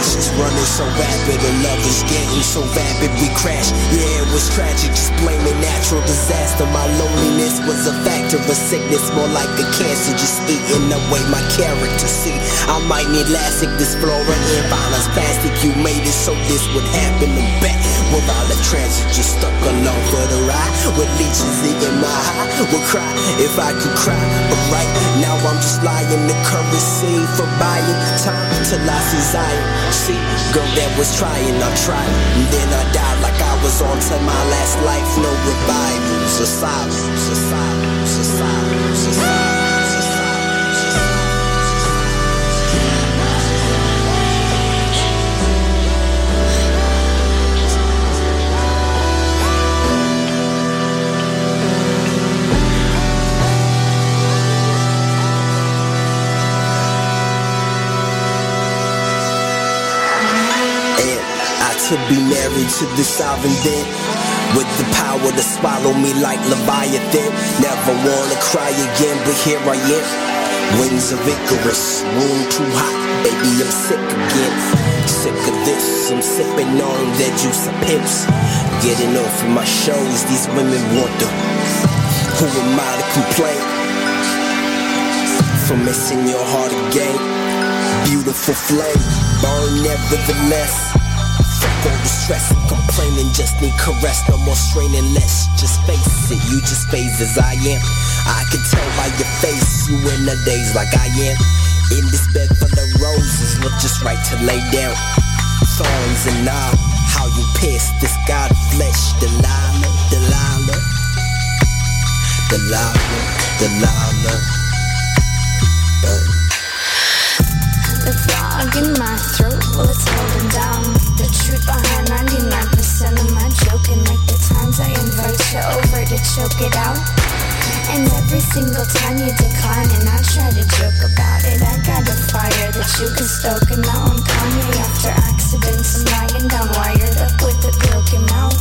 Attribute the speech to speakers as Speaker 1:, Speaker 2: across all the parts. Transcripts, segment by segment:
Speaker 1: Patience running so rapid, and love is getting so vapid, we crash. Yeah, it was tragic, just blaming natural disaster. My loneliness was a factor of sickness, more like a cancer, just eating away my character. See, I might need lastic, this flora and violence, plastic. You made it so this would happen. I'm back with all the transit, just stuck along for the ride. With leeches in my eye, would cry if I could cry. But right now I'm just lying, the currency for buying time till I see Zion. See, girl that was trying, I tried, and then I died like I was on to my last life. No revival, society, society, society, society. To be married to the sovereign dead with the power to swallow me like Leviathan. Never wanna cry again, but here I am. Wings of Icarus, room too hot, baby, I'm sick again. Sick of this, I'm sipping on that juice of pimps. Getting off of my shows, these women want them. Who am I to complain? For missing your heart again. Beautiful flame, burn nevertheless all the Complaining just need caress. No more straining less Just face it, you just phase as I am. I can tell by your face You in the days like I am. In this bed full of roses Look just right to lay down. Thorns and all How you pissed this god flesh. Delilah, Delilah Delilah, Delilah
Speaker 2: choke it out. And every single time you decline and I try to joke about it I got a fire that you can stoke And now I'm Kanye after accidents I'm lying down wired up with a broken mouth.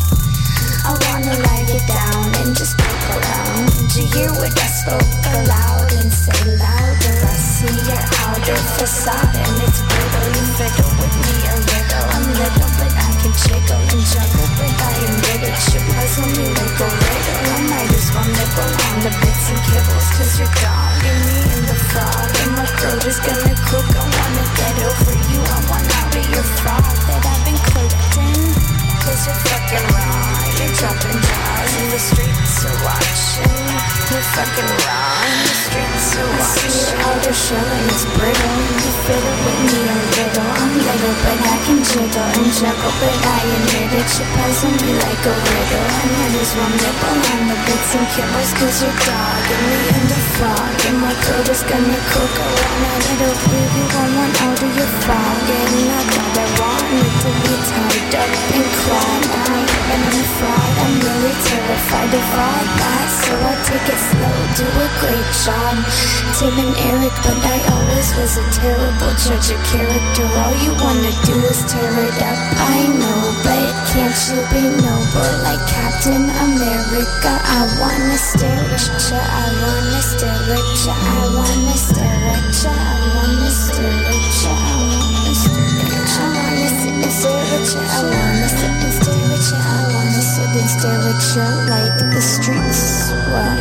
Speaker 2: I wanna light it down and just poke around. Did you hear what I spoke aloud and say louder? I see your outer facade and it's brutal You fiddle with me a I'm little but I can jiggle and juggle But I am bitter You puzzle me like a riddle I might as well nibble on the bits and kibbles Cause you're dogging me in the frog And my throat is gonna cook. I wanna get over you. I want out of your frog that I've been cooked in Cause you're fucking raw You're dropping jaws in the streets are watching You're fucking raw the streets are watching I see your outer shell and it's brittle You fit it with me a little. I'm little but I can jiggle and juggle. But I admit it You're puzzle me like a riddle. I might as well nibble on the bits and kibbles Cause you're dogging me in the fog. And my throat is gonna cook I want a little preview I want out of your frog And I thought I wanted to be tied up and I am in a fraud I'm really terrified of all that So I take it slow, do a great job Tim and Eric, but I always was a terrible judge of character All you wanna do is tear it up I know, but can't you be noble like Captain America? I wanna stare at ya, I wanna stare at ya I wanna stare at ya, I wanna stare at ya I wanna stare at ya, I wanna and stare at I wanna and stare at you like the streets watch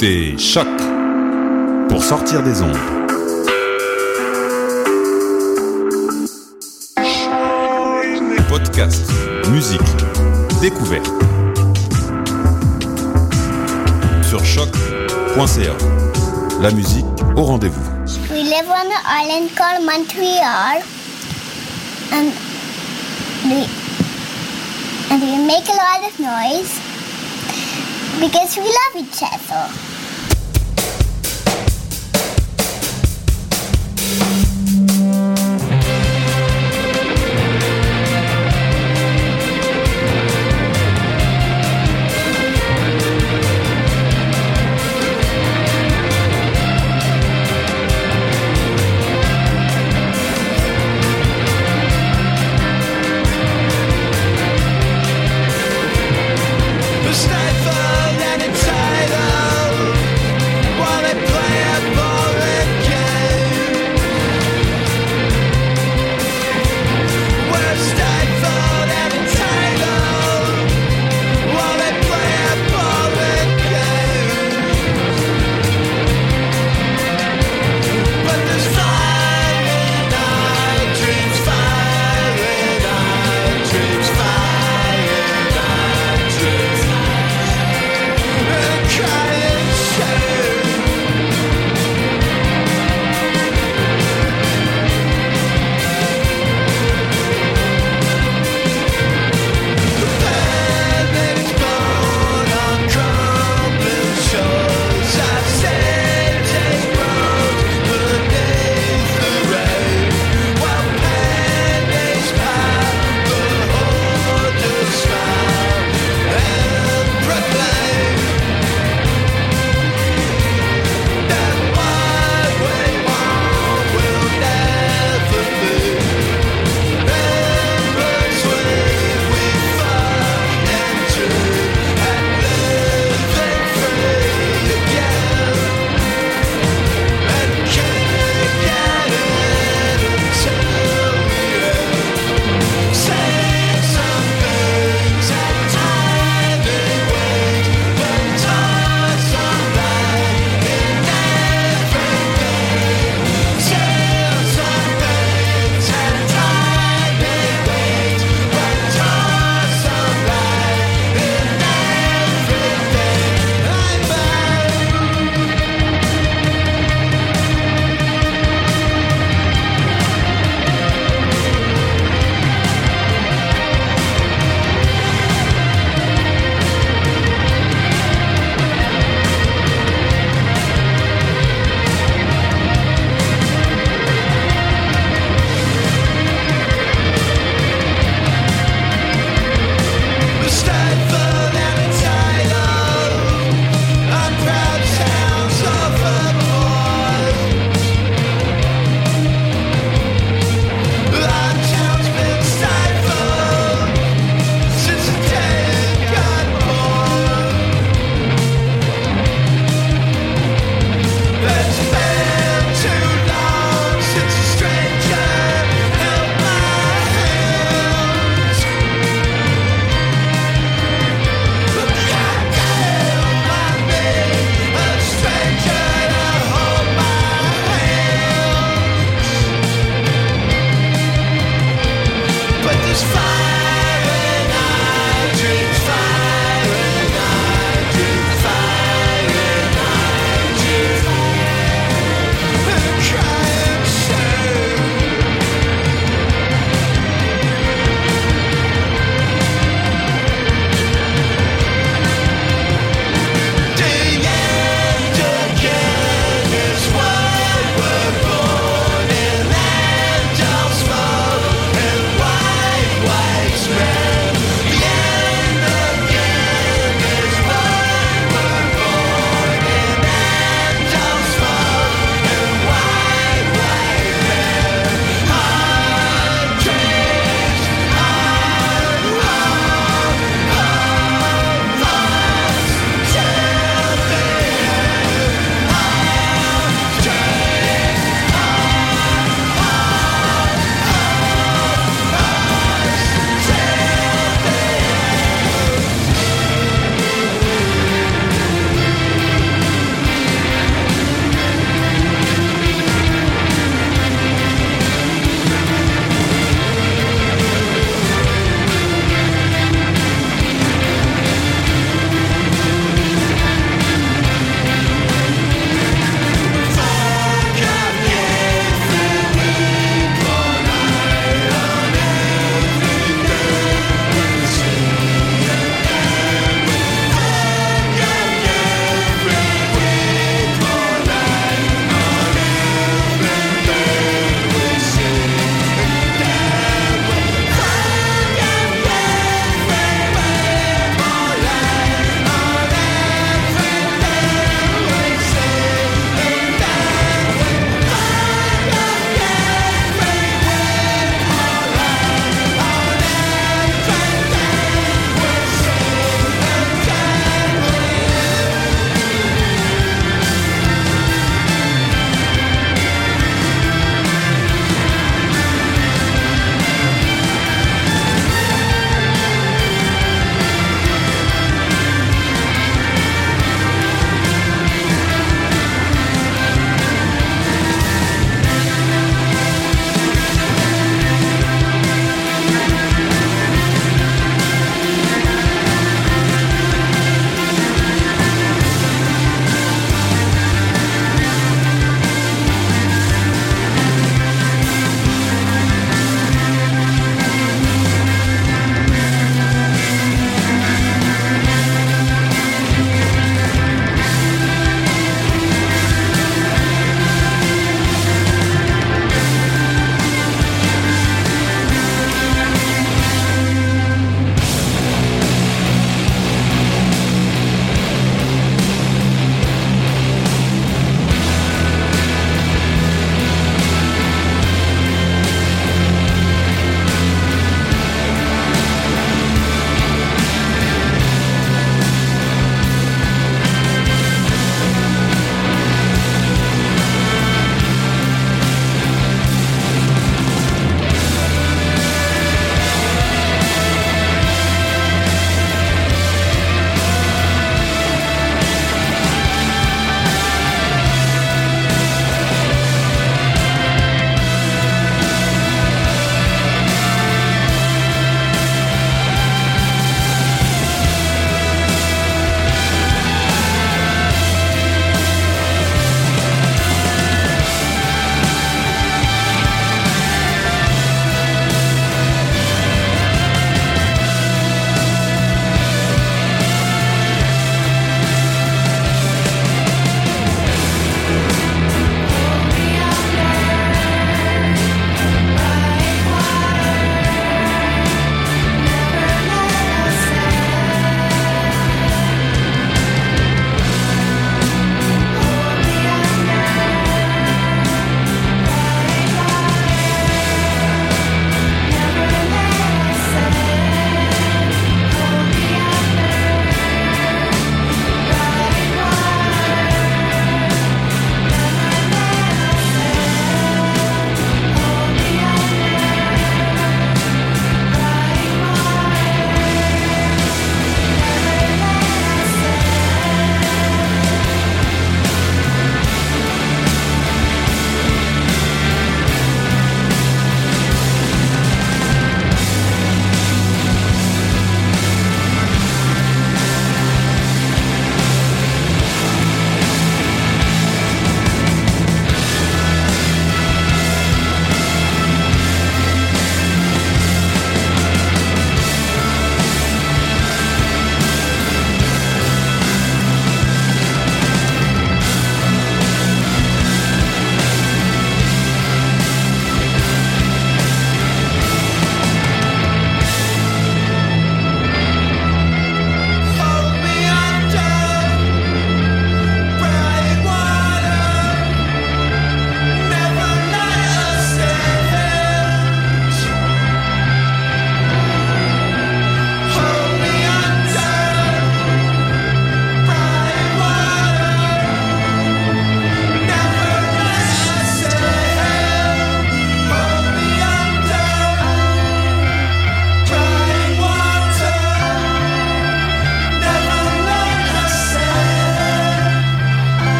Speaker 3: Choc pour sortir des ondes. Podcast, musique, découverte. Sur choc.ca. La musique au rendez-vous.
Speaker 4: We live on an island called Montreal, and we and we make a lot of noise because we love each other.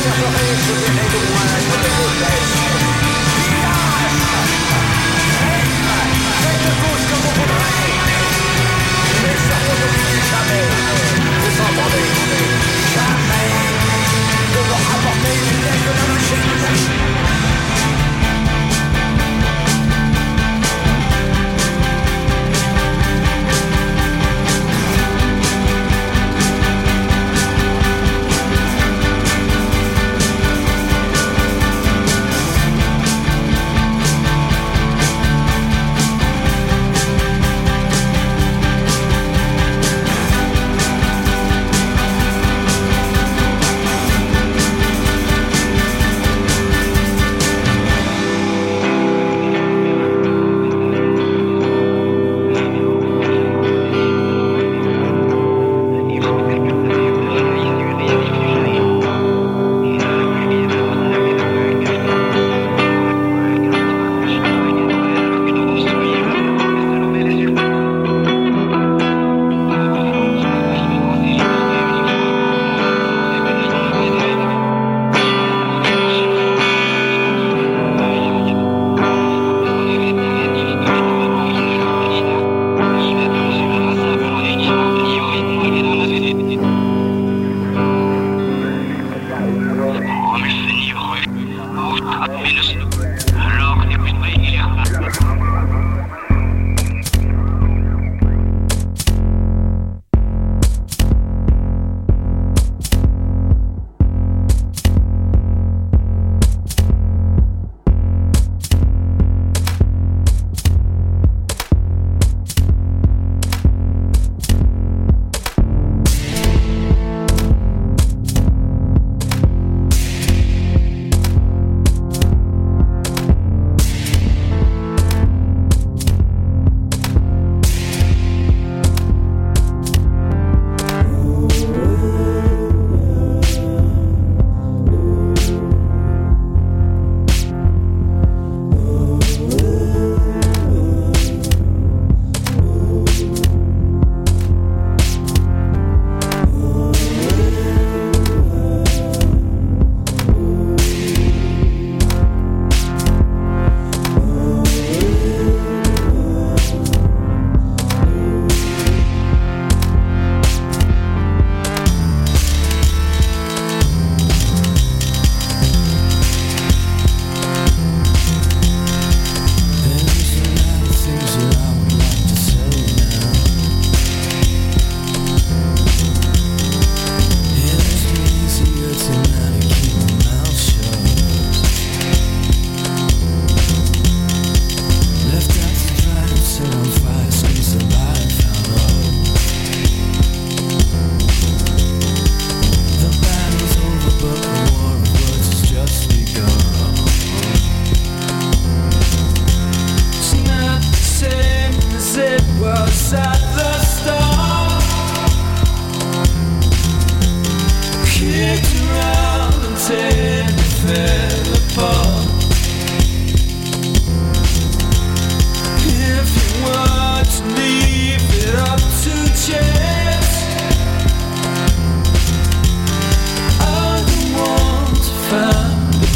Speaker 5: Separate from the evil one, the middle place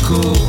Speaker 5: cool.